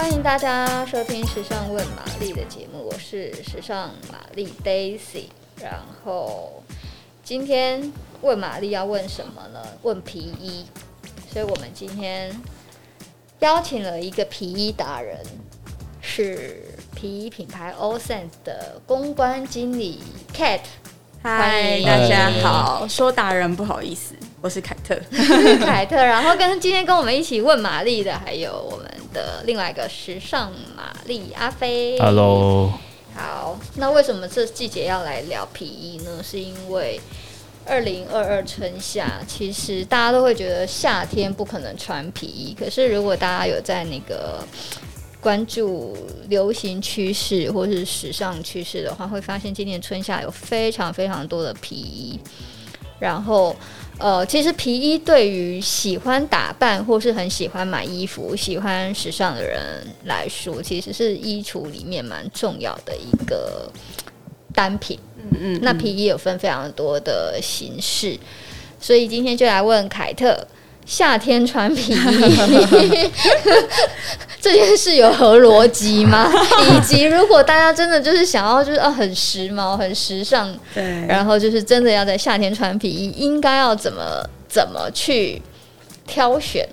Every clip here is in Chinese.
欢迎大家收听《时尚问玛丽》的节目，我是时尚玛丽 Daisy。然后今天问玛丽要问什么呢？问皮衣。所以我们今天邀请了一个皮衣达人，是皮衣品牌 All Sense 的公关经理 Cat。嗨，大家好。说达人不好意思，我是凯特。凯特，然后跟今天跟我们一起问玛丽的，还有我们的另外一个时尚玛丽阿飞。Hello。好，那为什么这季节要来聊皮衣呢？是因为二零二二春夏，其实大家都会觉得夏天不可能穿皮衣，可是如果大家有在那个。关注流行趋势或是时尚趋势的话，会发现今年春夏有非常非常多的皮衣。然后，呃，其实皮衣对于喜欢打扮或是很喜欢买衣服、喜欢时尚的人来说，其实是衣橱里面蛮重要的一个单品。嗯嗯，嗯。那皮衣有分非常多的形式，所以今天就来问凯特。夏天穿皮衣 这件事有何逻辑吗？以及如果大家真的就是想要就是啊很时髦很时尚，对，然后就是真的要在夏天穿皮衣，应该要怎么怎么去挑选？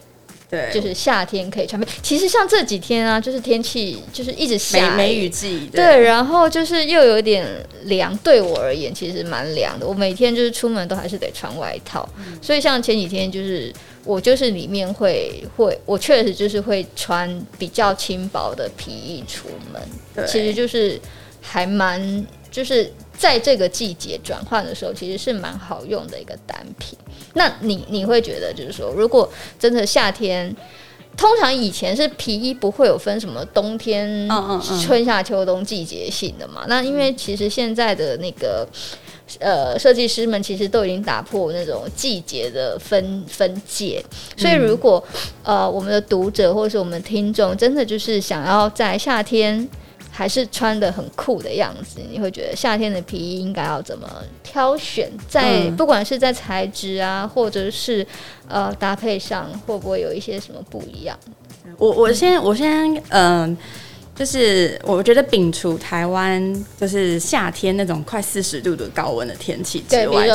对，就是夏天可以穿皮。其实像这几天啊，就是天气就是一直下梅雨季，对，对，然后就是又有点凉。对我而言，其实蛮凉的。我每天就是出门都还是得穿外套，嗯、所以像前几天就是。我就是里面会会，我确实就是会穿比较轻薄的皮衣出门。对，其实就是还蛮，就是在这个季节转换的时候，其实是蛮好用的一个单品。那你你会觉得，就是说，如果真的夏天，通常以前是皮衣不会有分什么冬天、春夏秋冬季节性的嘛？那因为其实现在的那个。呃，设计师们其实都已经打破那种季节的分分界，所以如果呃我们的读者或者是我们听众真的就是想要在夏天还是穿的很酷的样子，你会觉得夏天的皮衣应该要怎么挑选？在不管是在材质啊，或者是呃搭配上，会不会有一些什么不一样？我我先我先嗯。呃就是我觉得摒除台湾就是夏天那种快四十度的高温的天气之外，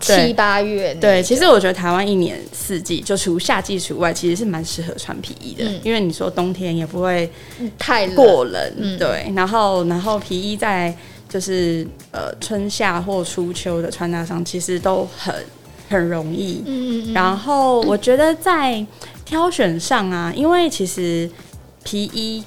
七八月对，其实我觉得台湾一年四季就除夏季除外，其实是蛮适合穿皮衣的，嗯，因为你说冬天也不会太过冷，嗯，对。然后然后皮衣在就是呃春夏或初秋的穿搭上，其实都很很容易。嗯，然后我觉得在挑选上啊，因为其实皮衣。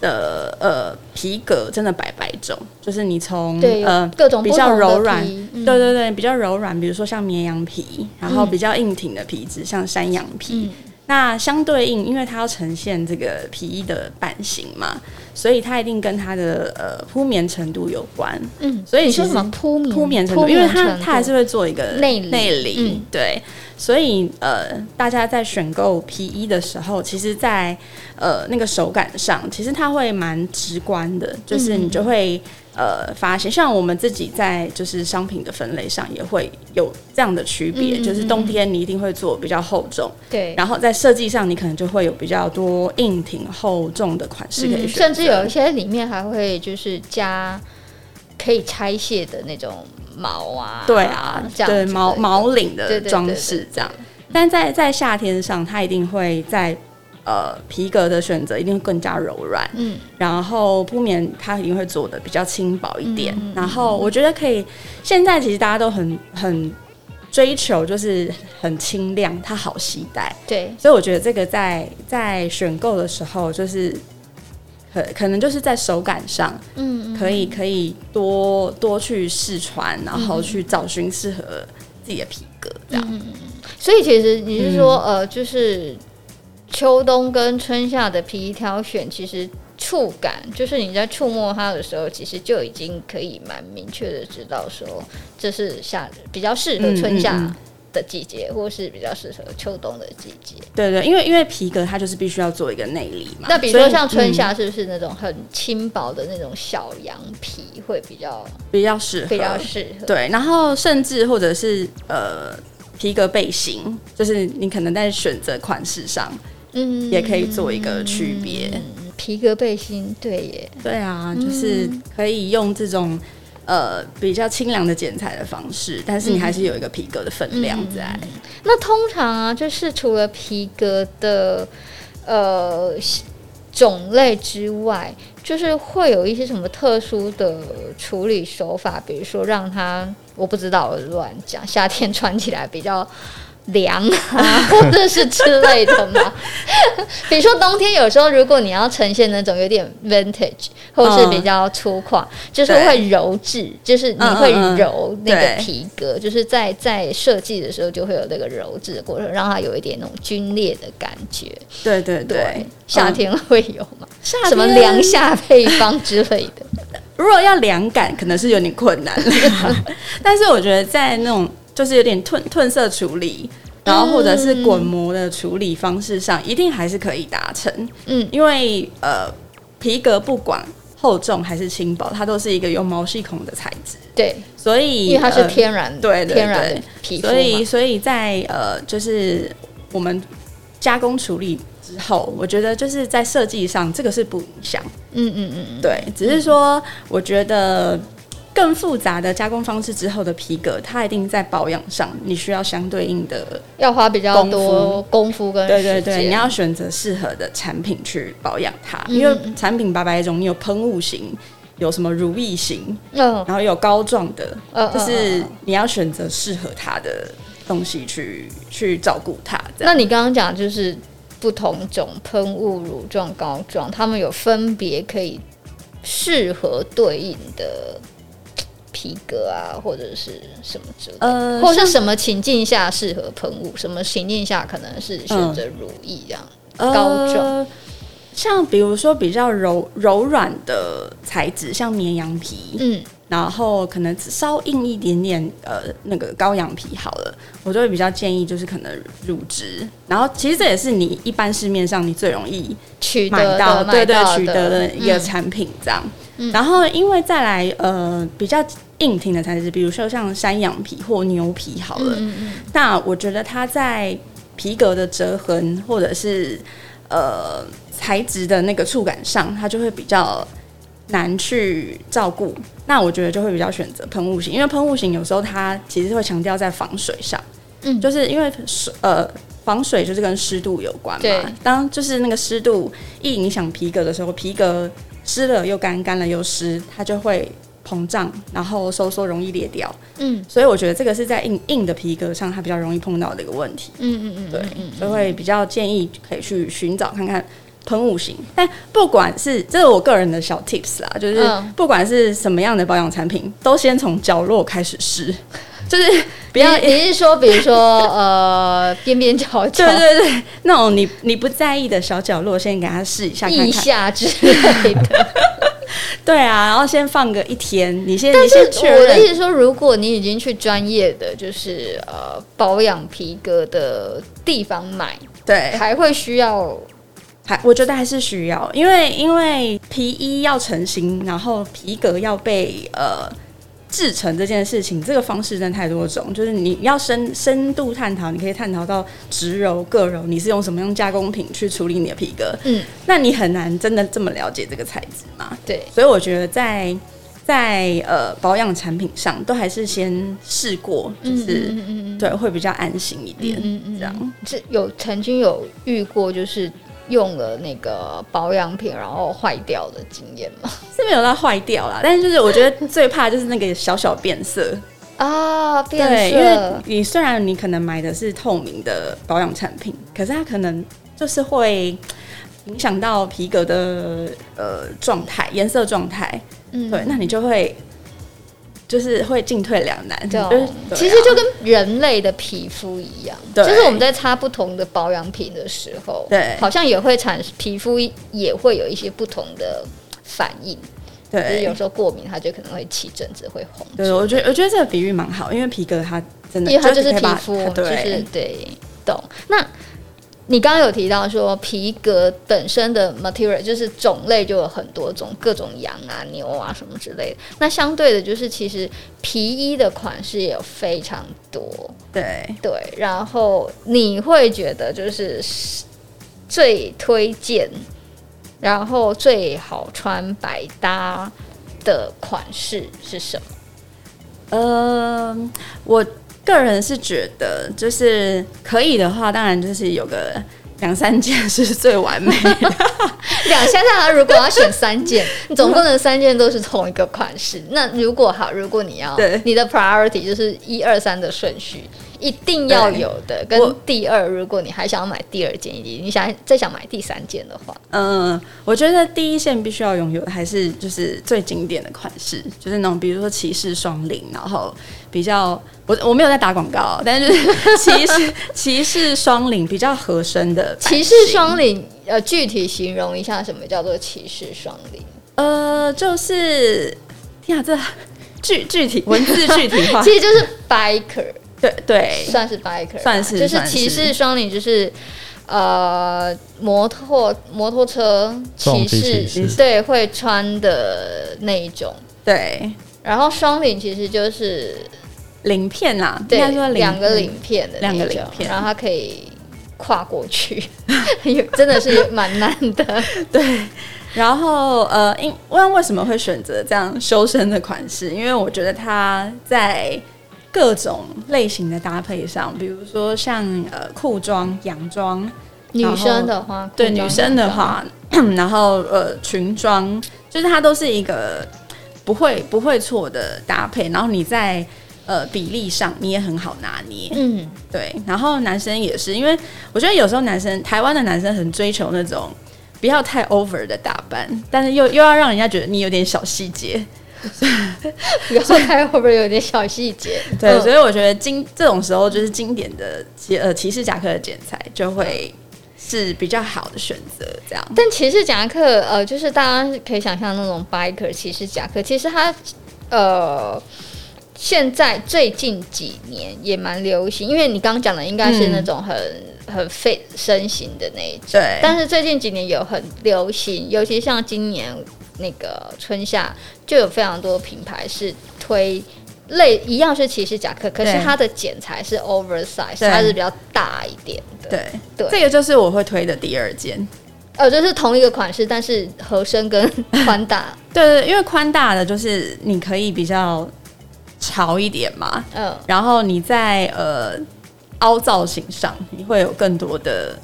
的呃皮革真的百百种，就是你从呃各种比较柔软，对对对，比较柔软，比如说像绵羊皮，然后比较硬挺的皮质，像山羊皮。嗯、那相对应，因为它要呈现这个皮衣的版型嘛，所以它一定跟它的呃铺棉程度有关。嗯，所以其实什么铺棉？铺棉程度，因为它它还是会做一个内内里，对。所以，呃，大家在选购皮衣的时候，其实在，在呃那个手感上，其实它会蛮直观的，就是你就会呃发现，像我们自己在就是商品的分类上也会有这样的区别，就是冬天你一定会做比较厚重，对，然后在设计上你可能就会有比较多硬挺厚重的款式可以选择，甚至有一些里面还会就是加可以拆卸的那种。毛啊，对啊，这样对毛毛领的装饰这样，但在在夏天上，它一定会在呃皮革的选择一定会更加柔软，嗯，然后铺棉它一定会做的比较轻薄一点，嗯，然后我觉得可以，现在其实大家都很很追求就是很轻量，它好携带，对，所以我觉得这个在在选购的时候就是。可可能就是在手感上，嗯，可以可以多多去试穿，然后去找寻适合自己的皮革这样。嗯，所以其实你是说，嗯，呃，就是秋冬跟春夏的皮衣挑选，其实触感就是你在触摸它的时候，其实就已经可以蛮明确的知道说，这是夏比较适合春夏。嗯嗯嗯的季节，或是比较适合秋冬的季节。对对，因为因为皮革它就是必须要做一个内里嘛。那比如说像春夏，是不是那种很轻薄的那种小羊皮会比较比较适合？比较适合。对，然后甚至或者是呃皮革背心，就是你可能在选择款式上，嗯，也可以做一个区别。皮革背心，对耶，对啊，就是可以用这种呃比较清凉的剪裁的方式，但是你还是有一个皮革的分量在。嗯嗯、那通常啊，就是除了皮革的呃种类之外，就是会有一些什么特殊的处理手法，比如说让它，我不知道，我乱讲，夏天穿起来比较。凉啊，或者是之类的吗。比如说冬天，有时候如果你要呈现那种有点 vintage，或是比较粗犷，嗯、就是会揉制，就是你会揉那个皮革，嗯嗯嗯就是在在设计的时候就会有那个揉制的过程，让它有一点那种皲裂的感觉。对对对，对夏天会有吗？夏天什么凉夏配方之类的？如果要凉感，可能是有点困难但是我觉得在那种。就是有点褪褪色处理，然后或者是滚膜的处理方式上，一定还是可以达成。嗯，因为呃，皮革不管厚重还是轻薄，它都是一个有毛细孔的材质。对，所以因为它是天然，呃、对，天然的皮肤，所以所以在呃，就是我们加工处理之后，我觉得就是在设计上，这个是不影响。嗯嗯嗯，对，只是说我觉得。更复杂的加工方式之后的皮革，它一定在保养上，你需要相对应的要花比较多功夫跟对对对，你要选择适合的产品去保养它，嗯、因为产品百百种，你有喷雾型，有什么如意型，嗯，然后有膏状的，嗯，就是你要选择适合它的东西去去照顾它。那你刚刚讲就是不同种喷雾、乳状、膏状，它们有分别可以适合对应的。皮革啊，或者是什么之类的，呃，或者是什么情境下适合喷雾，什么情境下可能是选择乳液这样、嗯、膏状、呃。像比如说比较柔柔软的材质，像绵羊皮，嗯，然后可能稍硬一点点，呃，那个羔羊皮好了，我就会比较建议就是可能乳脂。然后其实这也是你一般市面上你最容易取买到，对对，取得的一个产品这样。嗯、然后因为再来呃比较。硬挺的材质，比如说像山羊皮或牛皮，好了，嗯嗯，那我觉得它在皮革的折痕或者是呃材质的那个触感上，它就会比较难去照顾。那我觉得就会比较选择喷雾型，因为喷雾型有时候它其实会强调在防水上，嗯，就是因为水呃防水就是跟湿度有关嘛。对，当就是那个湿度一影响皮革的时候，皮革湿了又干，干了又湿，它就会。膨胀，然后收缩容易裂掉。嗯，所以我觉得这个是在硬硬的皮革上，它比较容易碰到的一个问题。嗯嗯嗯，对，所以会比较建议可以去寻找看看喷雾型。但不管是这是我个人的小 tips 啦，就是不管是什么样的保养产品，都先从角落开始试，就是 不要你是说，比如说呃 边边角角，对对对，那种你你不在意的小角落，先给他试一下看看，腋下之类的。对啊，然后先放个一天，你先。但是我的意思说，如果你已经去专业的就是呃保养皮革的地方买，对，还会需要，还我觉得还是需要，因为因为皮衣要成型，然后皮革要被呃。制成这件事情，这个方式真的太多种，就是你要深深度探讨，你可以探讨到植柔、个柔，你是用什么样加工品去处理你的皮革？嗯，那你很难真的这么了解这个材质嘛？对，所以我觉得在在呃保养产品上，都还是先试过，就是嗯嗯嗯嗯对，会比较安心一点。嗯嗯，这样是有曾经有遇过，就是。用了那个保养品，然后坏掉的经验吗？是没有到坏掉啦，但是就是我觉得最怕就是那个小小变色 啊，变色。对，因为你虽然你可能买的是透明的保养产品，可是它可能就是会影响到皮革的呃状态、颜色状态。嗯，对，那你就会。就是会进退两难，就其实就跟人类的皮肤一样，对。就是我们在擦不同的保养品的时候，对，好像也会产皮肤也会有一些不同的反应，对，就是有时候过敏，它就可能会起疹子，会红。对，我觉得我觉得这个比喻蛮好，因为皮革它真的，因为它就是皮肤，就是对，懂。那。你刚刚有提到说皮革本身的 material 就是种类就有很多种，各种羊啊、牛啊什么之类的。那相对的，就是其实皮衣的款式也有非常多。对对，然后你会觉得就是最推荐然后最好穿百搭的款式是什么？呃，我个人是觉得，就是可以的话，当然就是有个两三件是最完美的。两三件，他如果要选三件，你总不能三件都是同一个款式。那如果好，如果你要，对你的 priority 就是一二三的顺序。一定要有的，跟第二，如果你还想要买第二件，你想再想买第三件的话，嗯，我觉得第一件必须要拥有的还是就是最经典的款式，就是那种比如说骑士双领，然后比较我我没有在打广告，但是骑士 骑士双领比较合身的骑士双领，呃，具体形容一下什么叫做骑士双领？呃，就是天啊，这 具具体文字具体化，其实就是 biker。对对，算是 biker，算是就是骑士双领，就是呃摩托摩托车骑士对会穿的那一种。对，然后双领其实就是鳞片啦，对，两个鳞片的两个鳞片，然后它可以跨过去，真的是蛮难的。对，然后呃，因问为什么会选择这样修身的款式？因为我觉得它在。各种类型的搭配上，比如说像呃裤装、洋装，女生的话，对女生的话，然后呃裙装，就是它都是一个不会不会错的搭配。然后你在呃比例上你也很好拿捏，嗯，对。然后男生也是，因为我觉得有时候男生台湾的男生很追求那种不要太 over 的打扮，但是又又要让人家觉得你有点小细节。有时候还会不会有点小细节？对，嗯、所以我觉得经这种时候就是经典的呃骑士夹克的剪裁就会是比较好的选择。这样，但骑士夹克呃，就是大家可以想象那种 biker 骑士夹克，其实它呃现在最近几年也蛮流行，因为你刚刚讲的应该是那种很、嗯、很 fit 身形的那一种。对，但是最近几年有很流行，尤其像今年。那个春夏就有非常多品牌是推类一样是骑士夹克，可是它的剪裁是 oversize，它是比较大一点的。对对，这个就是我会推的第二件。呃，就是同一个款式，但是合身跟 宽大。对，对对，因为宽大的就是你可以比较潮一点嘛。嗯。然后你在呃凹造型上，你会有更多的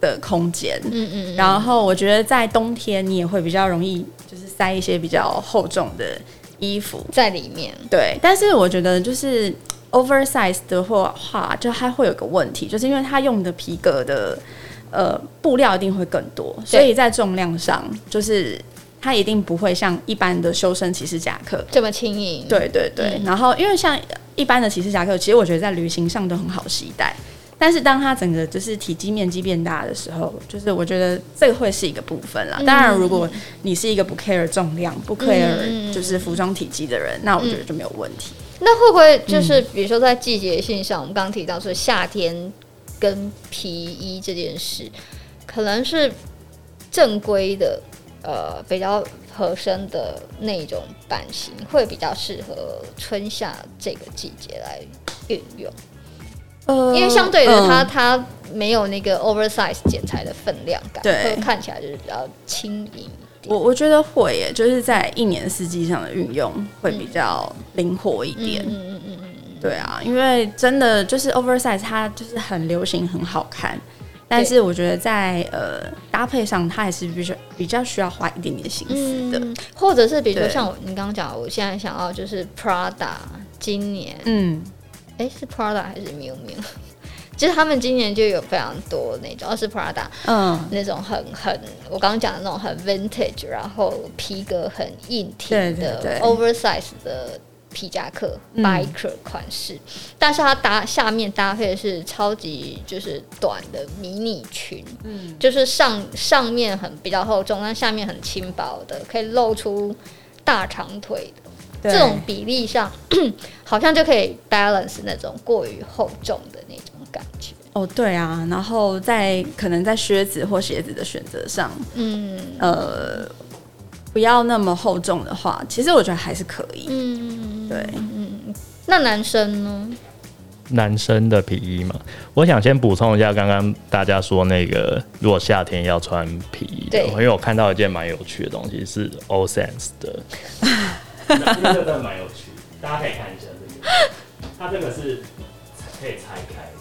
的空间。嗯，嗯嗯。然后我觉得在冬天你也会比较容易。就是塞一些比较厚重的衣服在里面，对。但是我觉得就是 oversize 的话，就它会有个问题，就是因为它用的皮革的呃布料一定会更多，所以在重量上，就是它一定不会像一般的修身骑士夹克这么轻盈。对对对。嗯、然后因为像一般的骑士夹克，其实我觉得在旅行上都很好携带。但是当它整个就是体积面积变大的时候，就是我觉得这个会是一个部分啦。当然，如果你是一个不 care 重量、不 care 就是服装体积的人，那我觉得就没有问题。那会不会就是比如说在季节性上，我们刚刚提到说夏天跟皮衣这件事，可能是正规的呃比较合身的那种版型，会比较适合春夏这个季节来运用。因为相对的它，它、没有那个 oversize 剪裁的分量感，对，看起来就是比较轻盈。我我觉得会耶，就是在一年四季上的运用会比较灵活一点。嗯嗯嗯嗯，对啊，因为真的就是 oversize 它就是很流行，很好看，但是我觉得在呃搭配上，它还是比较比较需要花一点点心思的。嗯、或者是比如说像我你刚刚讲，我现在想要就是 Prada 今年嗯。哎，是 Prada 还是 Miu Miu？其 实他们今年就有非常多那种，而是 Prada，嗯，那种很很，我刚刚讲的那种很 vintage，然后皮革很硬挺的 oversize 的皮夹克 biker 款式，嗯、但是它搭下面搭配的是超级就是短的迷你裙，嗯，就是上上面很比较厚重，但下面很轻薄的，可以露出大长腿的。对这种比例上，好像就可以 balance 那种过于厚重的那种感觉。哦，对啊，然后在可能在靴子或鞋子的选择上，嗯，呃，不要那么厚重的话，其实我觉得还是可以。嗯，对，嗯，那男生呢？男生的皮衣嘛，我想先补充一下，刚刚大家说那个，如果夏天要穿皮衣的，因为我看到一件蛮有趣的东西，是 All Sense 的，那这个真的蛮有趣，大家可以看一下这个，它这个是可以拆开的，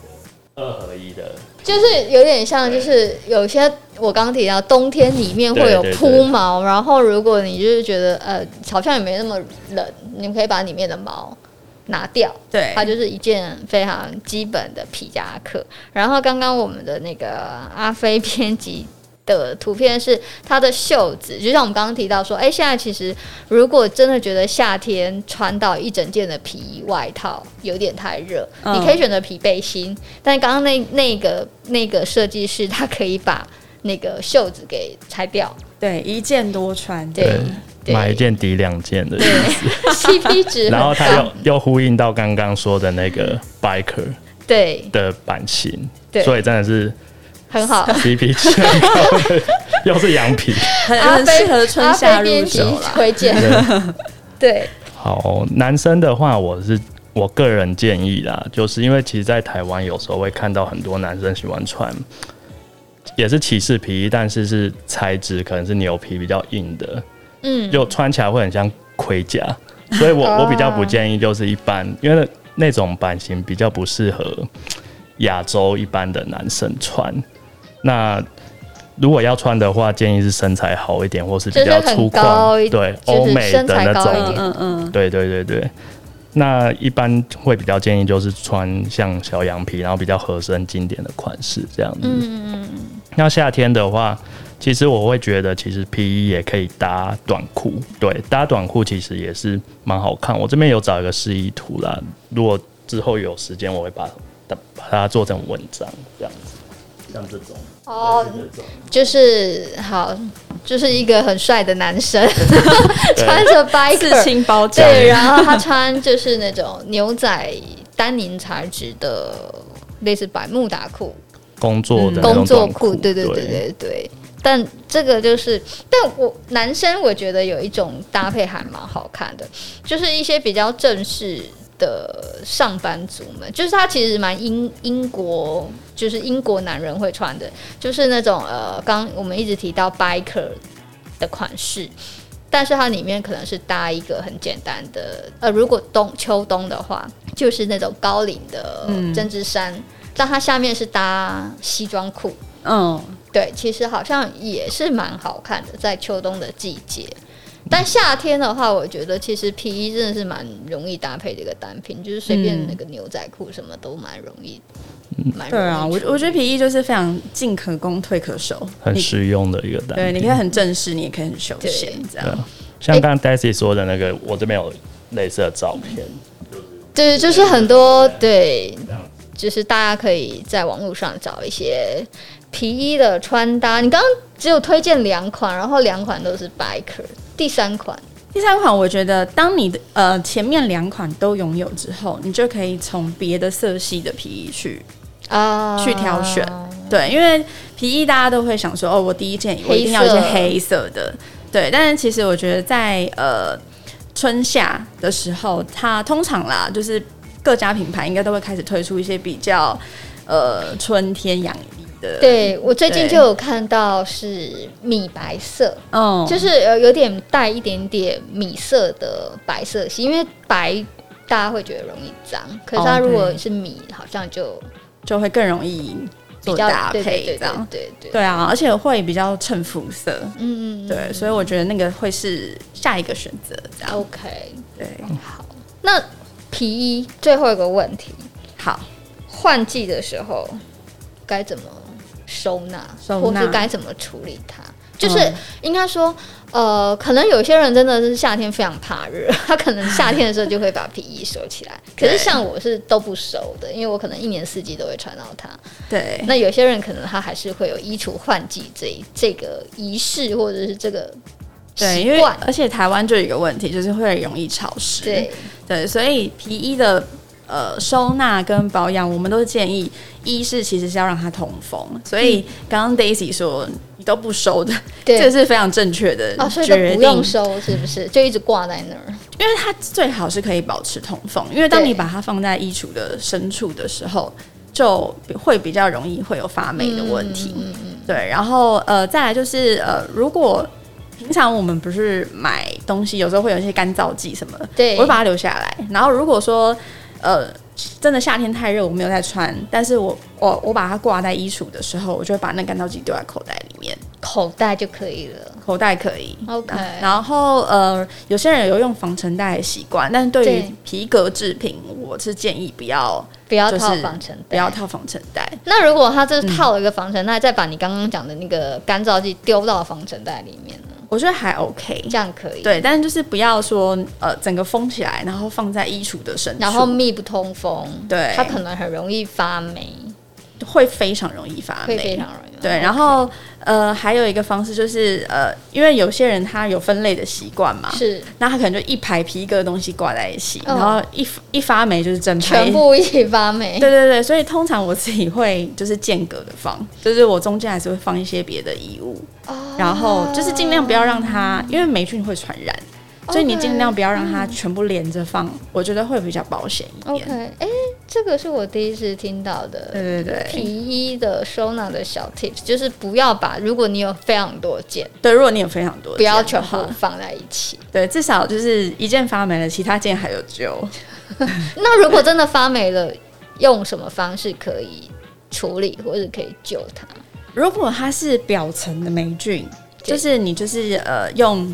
二合一的，就是有点像，就是有些我刚刚提到冬天里面会有铺毛，然后如果你就是觉得呃好像也没那么冷，你们可以把里面的毛。拿掉，对，它就是一件非常基本的皮夹克。然后刚刚我们的那个阿飞编辑的图片是它的袖子，就像我们刚刚提到说，哎、欸，现在其实如果真的觉得夏天穿到一整件的皮外套有点太热，嗯、你可以选择皮背心。但刚刚那那个那个设计师他可以把那个袖子给拆掉，对，一件多穿，对。对买一件抵两件的意思，CP 值。然后他又又呼应到刚刚说的那个 biker 对的版型，对，所以真的是很好值很高，又 是羊皮，很适合春夏入手啦，推荐。对，好，男生的话，我是我个人建议啦，就是因为其实，在台湾有时候会看到很多男生喜欢穿，也是骑士皮衣，但是是材质可能是牛皮比较硬的。嗯，就穿起来会很像盔甲，所以我我比较不建议，就是一般，因为那种版型比较不适合亚洲一般的男生穿。那如果要穿的话，建议是身材好一点，或是比较粗犷，对欧美的那种，嗯嗯，对对对对。那一般会比较建议就是穿像小羊皮，然后比较合身、经典的款式这样子。嗯嗯嗯。那夏天的话。其实我会觉得，其实皮衣也可以搭短裤，对，搭短裤其实也是蛮好看。我这边有找一个示意图啦，如果之后有时间，我会把它把它做成文章这样子，像这种哦，就是好，就是一个很帅的男生，穿着白色青包，对，然后他穿就是那种牛仔丹宁材质的类似百慕达裤，工作的工作裤，对对对对对，对。但这个就是，但我男生我觉得有一种搭配还蛮好看的，就是一些比较正式的上班族们，就是他其实蛮英英国，就是英国男人会穿的，就是那种呃，刚我们一直提到 biker 的款式，但是它里面可能是搭一个很简单的，呃，如果冬秋冬的话，就是那种高领的针织衫，嗯、但它下面是搭西装裤，嗯。对，其实好像也是蛮好看的，在秋冬的季节。但夏天的话，我觉得其实皮衣真的是蛮容易搭配的一个单品，就是随便那个牛仔裤什么都蛮容易。嗯，蛮。对啊，我我觉得皮衣就是非常进可攻退可守，很实用的一个单品。对，你可以很正式，你也可以很休闲这样。像刚刚 Daisy 说的那个，我这边有类似的照片。对，就是很多对，就是大家可以在网络上找一些。皮衣的穿搭，你刚刚只有推荐两款，然后两款都是 biker。第三款，第三款，我觉得当你的呃前面两款都拥有之后，你就可以从别的色系的皮衣去啊、uh, 去挑选。对，因为皮衣大家都会想说，哦，我第一件我一定要一件黑色的。对，但是其实我觉得在呃春夏的时候，它通常啦，就是各家品牌应该都会开始推出一些比较呃春天洋。对，我最近就有看到是米白色，哦，就是有有点带一点点米色的白色系，因为白大家会觉得容易脏，可是它如果是米，好像就就会更容易比较搭配，这样，对对对。对，对啊，而且会比较衬肤色，嗯嗯，对，所以我觉得那个会是下一个选择，OK，对，好，那皮衣最后一个问题，好，换季的时候该怎么？收纳，或是该怎么处理它？就是应该说，呃，可能有些人真的是夏天非常怕热，他可能夏天的时候就会把皮衣收起来。可是像我是都不收的，因为我可能一年四季都会穿到它。对。那有些人可能他还是会有衣橱换季这这个仪式，或者是这个对，因为而且台湾就有一个问题，就是会容易潮湿。对对，所以皮衣的呃收纳跟保养，我们都是建议，一是其实是要让它通风，所以刚刚 Daisy 说你都不收的，这个是非常正确的决定。哦，所以都不用收是不是？就一直挂在那儿，因为它最好是可以保持通风，因为当你把它放在衣橱的深处的时候，就会比较容易会有发霉的问题。嗯嗯。对，然后呃，再来就是呃，如果平常我们不是买东西，有时候会有一些干燥剂什么的，对，我会把它留下来。然后如果说呃真的夏天太热，我没有在穿，但是我我我把它挂在衣橱的时候，我就会把那干燥剂丢在口袋里面，口袋就可以了，口袋可以。OK。然后呃，有些人有用防尘袋的习惯，但是对于皮革制品，我是建议不要不要套防尘袋，不要套防尘袋。那如果他这套了一个防尘袋，嗯、再把你刚刚讲的那个干燥剂丢到防尘袋里面呢？我觉得还 OK，这样可以。对，但是就是不要说呃整个封起来，然后放在衣橱的深处，然后密不通风，对，它可能很容易发霉，会非常容易发霉，非常容易。对，然后。Okay. 呃，还有一个方式就是呃，因为有些人他有分类的习惯嘛，是，那他可能就一排皮革的东西挂在一起，哦、然后一一发霉就是整排全部一起发霉。对对对，所以通常我自己会就是间隔的放，就是我中间还是会放一些别的衣物，哦、然后就是尽量不要让它，因为霉菌会传染。所以你尽量不要让它全部连着放，嗯，我觉得会比较保险一点。OK，哎，这个是我第一次听到的。对对对，皮衣的收纳的小 tips 就是不要把，如果你有非常多件，对，如果你有非常多件，不要全部放在一起。对，至少就是一件发霉了，其他件还有救。那如果真的发霉了，用什么方式可以处理，或者可以救它？如果它是表层的霉菌，就是你就是呃用。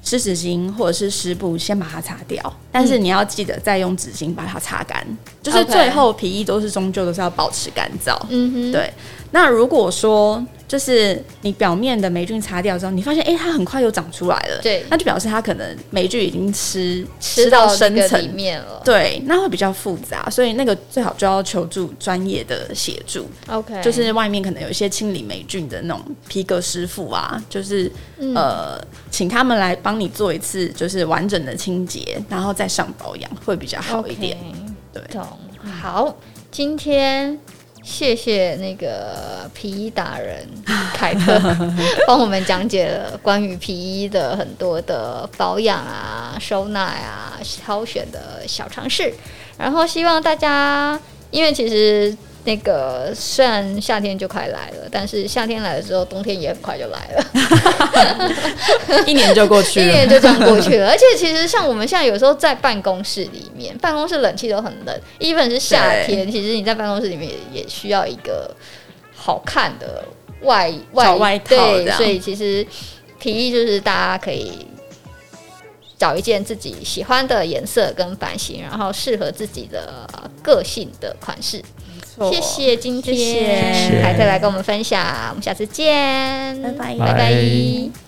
湿纸巾或者是湿布，先把它擦掉，但是你要记得再用纸巾把它擦干，嗯，就是最后皮衣都是终究都是要保持干燥。嗯哼，对。那如果说就是你表面的霉菌擦掉之后，你发现哎、欸、它很快又长出来了，对，那就表示它可能霉菌已经吃吃到深层里面了，对，那会比较复杂，所以那个最好就要求助专业的协助。OK，就是外面可能有一些清理霉菌的那种皮革师傅啊，就是、嗯、呃请他们来帮你做一次就是完整的清洁，然后再上保养会比较好一点。Okay, 对，懂。好，今天。谢谢那个皮衣达人 凯特 帮我们讲解了关于皮衣的很多的保养啊、收纳啊、挑选的小常识。然后希望大家，因为其实。那个虽然夏天就快来了，但是夏天来了之后，冬天也很快就来了，一年就过去了，一年就这样过去了。而且其实像我们现在有时候在办公室里面，办公室冷气都很冷，even 是夏天，其实你在办公室里面也，也需要一个好看的外外外套，对，所以其实提议就是大家可以找一件自己喜欢的颜色跟版型，然后适合自己的个性的款式。谢谢今天。凯特来跟我们分享，我们下次见，拜拜，拜拜。